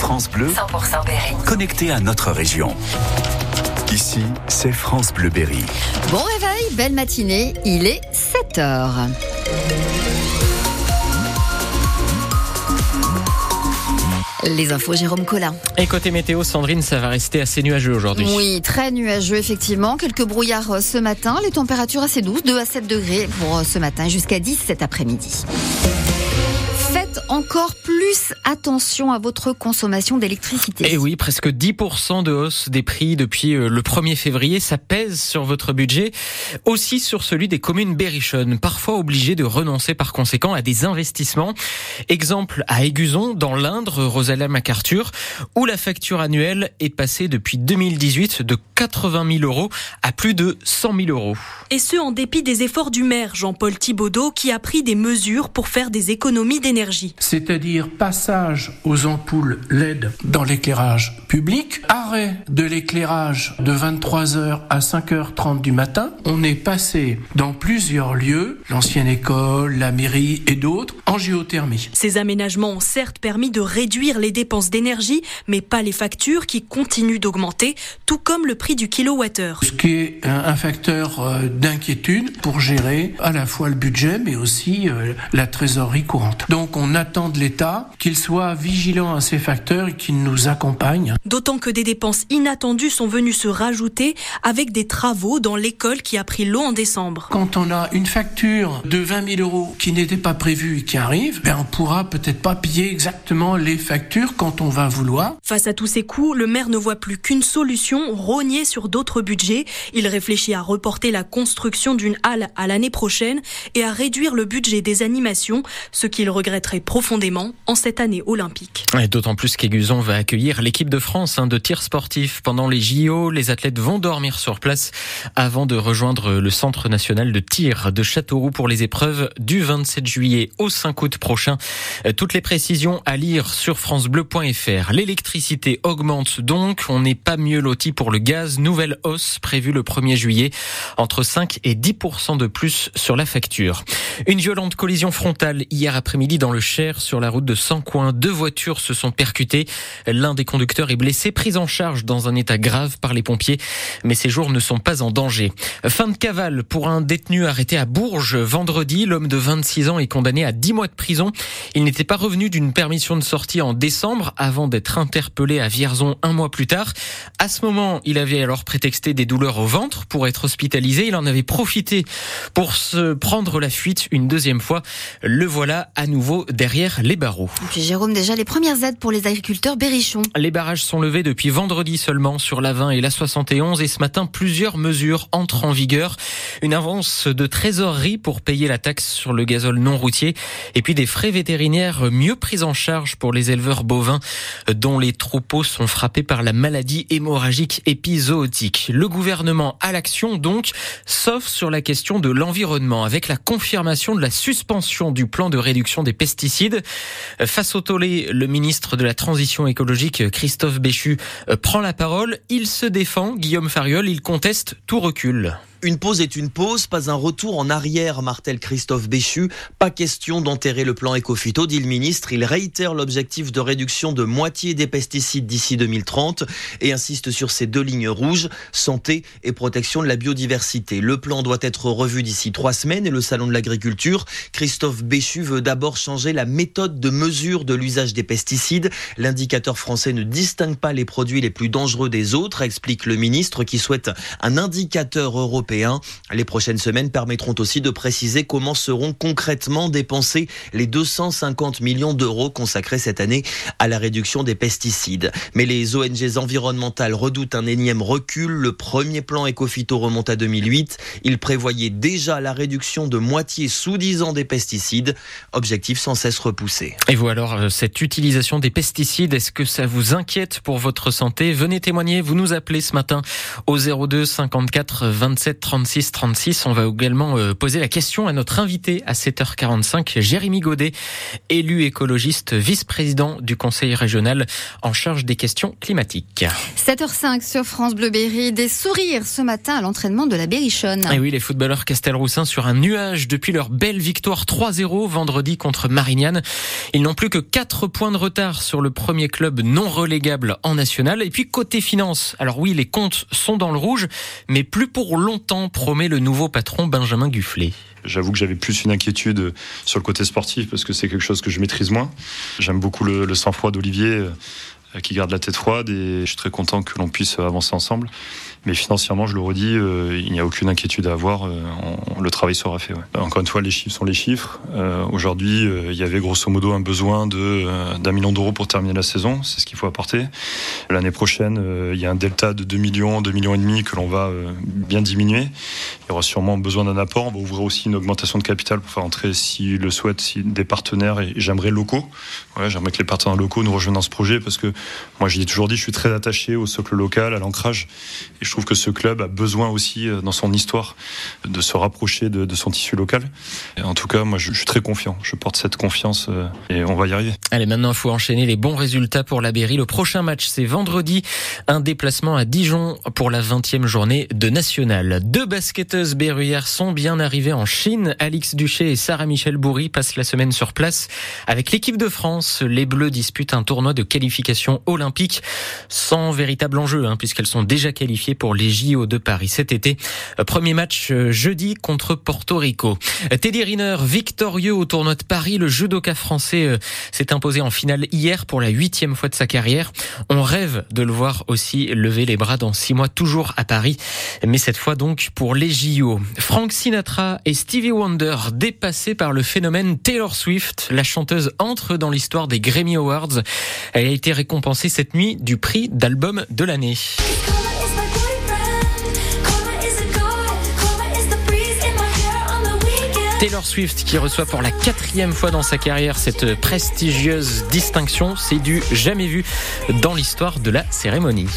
France Bleu, 100% Berry. connecté à notre région. Ici, c'est France Bleu Berry. Bon réveil, belle matinée, il est 7 heures. Les infos, Jérôme Collin. Et côté météo, Sandrine, ça va rester assez nuageux aujourd'hui. Oui, très nuageux, effectivement. Quelques brouillards euh, ce matin. Les températures assez douces, 2 à 7 degrés pour euh, ce matin jusqu'à 10 cet après-midi. Encore plus attention à votre consommation d'électricité. Et Eh oui, presque 10% de hausse des prix depuis euh, le 1er février, ça pèse sur votre budget, aussi sur celui des communes berrichonnes, parfois obligées de renoncer par conséquent à des investissements. Exemple à Aiguzon, dans l'Indre, Rosalia MacArthur, où la facture annuelle est passée depuis 2018 de 80 000 euros à plus de 100 000 euros. Et ce, en dépit des efforts du maire Jean-Paul Thibaudot, qui a pris des mesures pour faire des économies d'énergie. c'est-à-dire passage aux ampoules LED dans l'éclairage public, arrêt de l'éclairage de 23h à 5h30 du matin. On est passé dans plusieurs lieux, l'ancienne école, la mairie et d'autres, en géothermie. Ces aménagements ont certes permis de réduire les dépenses d'énergie, mais pas les factures qui continuent d'augmenter, tout comme le prix du kilowattheure. Ce qui est un, facteur euh, d'inquiétude pour gérer à la fois le budget mais aussi euh, la trésorerie courante. Donc on attend de l'État qu'il soit vigilant à ces facteurs et qu'il nous accompagne. D'autant que des dépenses inattendues sont venues se rajouter avec des travaux dans l'école qui a pris l'eau en décembre. Quand on a une facture de 20 000 euros qui n'était pas prévue et qui arrive, ben on pourra peut-être pas payer exactement les factures quand on va vouloir. Face à tous ces coûts, le maire ne voit plus qu'une solution, rogner sur d'autres budgets. Il réfléchit à reporter la construction d'une halle à l'année prochaine et à réduire le budget des animations, ce qu'il regretterait profondément en cette année olympique. Et D'autant plus qu'Aiguzon va accueillir l'équipe de France hein, de tir sportif. Pendant les JO, les athlètes vont dormir sur place avant de rejoindre le Centre national de tir de Châteauroux pour les épreuves du 27 juillet au 5 août prochain. Euh, Toutes les précisions à lire sur francebleu.fr. L'électricité augmente donc. On n'est pas mieux loti pour le gaz. Nouvelle hausse prévue le 1er juillet. Entre 5 et 10% de plus sur la facture. Une violente collision frontale hier après-midi dans le Cher sur la route de Sancoin. Deux voitures se sont percutées. L'un des conducteurs est blessé, pris en charge dans un état grave par les pompiers, mais ses jours ne sont pas en danger. Fin de cavale pour un détenu arrêté à Bourges vendredi. L'homme de 26 ans est condamné à 10 mois de prison. Il n'était pas revenu d'une permission de sortie en décembre avant d'être interpellé à Vierzon un mois plus tard. À ce moment, il avait alors prétexté des douleurs au ventre pour être hospitalisé. Il en avait profité pour se prendre la fuite une deuxième fois. Le voilà à nouveau derrière les barreaux. Et puis Jérôme, déjà les premières aides pour les agriculteurs berrichons. Les barrages sont levés depuis vendredi seulement sur la 20 et la 71 et ce matin plusieurs mesures entrent en vigueur. Une avance de trésorerie pour payer la taxe sur le gazole non routier et puis des frais vétérinaires mieux pris en charge pour les éleveurs bovins dont les troupeaux sont frappés par la maladie hémorragique épizootique. Le gouvernement à l'action donc, sauf sur la question de l'environnement avec la confirmation de la suspension du plan de réduction des pesticides. Face au tollé, le ministre de la Transition écologique, Christophe Béchu, euh, prend la parole. Il se défend, Guillaume Fariol, il conteste tout recul. Une pause est une pause, pas un retour en arrière, martèle Christophe Béchu. Pas question d'enterrer le plan Ecofito, dit le ministre. Il réitère l'objectif de réduction de moitié des pesticides d'ici 2030 et insiste sur ces deux lignes rouges, santé et protection de la biodiversité. Le plan doit être revu d'ici trois semaines et le salon de l'agriculture. Christophe Béchu veut d'abord changer la méthode de mesure de l'usage des pesticides. L'indicateur français ne distingue pas les produits les plus dangereux des autres, explique le ministre qui souhaite un indicateur européen les prochaines semaines permettront aussi de préciser comment seront concrètement dépensés les 250 millions d'euros consacrés cette année à la réduction des pesticides. Mais les ONG environnementales redoutent un énième recul. Le premier plan Ecofito remonte à 2008. Il prévoyait déjà la réduction de moitié sous 10 ans des pesticides. Objectif sans cesse repoussé. Et vous alors, euh, cette utilisation des pesticides, est-ce que ça vous inquiète pour votre santé? Venez témoigner, vous nous appelez ce matin au 02 54 27 07 36 36. On va également euh, poser la question à notre invité à 7h45, Jérémy Godet, élu écologiste, vice-président du conseil régional en charge des questions climatiques. 7h05 sur France Bleu Berry, des sourires ce matin à l'entraînement de la Berrichonne. Et oui, les footballeurs Castelroussin sur un nuage depuis leur belle victoire 3-0 vendredi contre Marignane. Ils n'ont plus que 4 points de retard sur le premier club non relégable en national. Et puis côté finance, alors oui, les comptes sont dans le rouge, mais plus pour longtemps, promet le nouveau patron Benjamin Gufflet. J'avoue que j'avais plus une inquiétude sur le côté sportif parce que c'est quelque chose que je maîtrise moins. J'aime beaucoup le, sang-froid d'Olivier euh, qui garde la tête froide et je suis très content que l'on puisse avancer ensemble. Mais financièrement, je le redis, euh, il n'y a aucune inquiétude à avoir. Euh, le travail sera fait. Encore une fois, les chiffres sont les chiffres. Aujourd'hui, il y avait grosso modo un besoin d'un million d'euros pour terminer la saison. C'est ce qu'il faut apporter. L'année prochaine, il y a un delta de 2 millions, 2 millions et demi que l'on va bien diminuer. Il y aura sûrement besoin d'un apport. On va ouvrir aussi une augmentation de capital pour faire entrer, s'il le souhaite, si des partenaires et j'aimerais locaux. J'aimerais que les partenaires locaux nous rejoignent dans ce projet parce que moi, j'ai toujours dit, je suis très attaché au socle local, à l'ancrage. Et je trouve que ce club a besoin aussi, euh, dans son histoire, de se rapprocher de, son tissu local. En tout cas, moi, je, je, suis très confiant. Je porte cette confiance euh, et on va y arriver. Allez, maintenant, il faut enchaîner les bons résultats pour la Berry. Le prochain match, c'est vendredi. Un déplacement à Dijon pour la 20e journée de National. Deux basketteuses berruyères sont bien arrivées en Chine. Alix Duché et Sarah Michel Bourri passent la semaine sur place. Avec l'équipe de France, les Bleus disputent un tournoi de qualification olympique sans véritable enjeu, hein, puisqu'elles sont déjà qualifiées pour les JO de Paris cet été. Premier match jeudi contre Porto Rico. Teddy Riner, victorieux au tournoi de Paris, le judoka français s'est imposé en finale hier pour la huitième fois de sa carrière. On de le voir aussi lever les bras dans six mois, toujours à Paris, mais cette fois donc pour les JO. Frank Sinatra et Stevie Wonder dépassés par le phénomène Taylor Swift, la chanteuse entre dans l'histoire des Grammy Awards. Elle a été récompensée cette nuit du prix d'album de l'année. Taylor Swift qui reçoit pour la quatrième fois dans sa carrière cette prestigieuse distinction, c'est du jamais vu dans l'histoire de la cérémonie.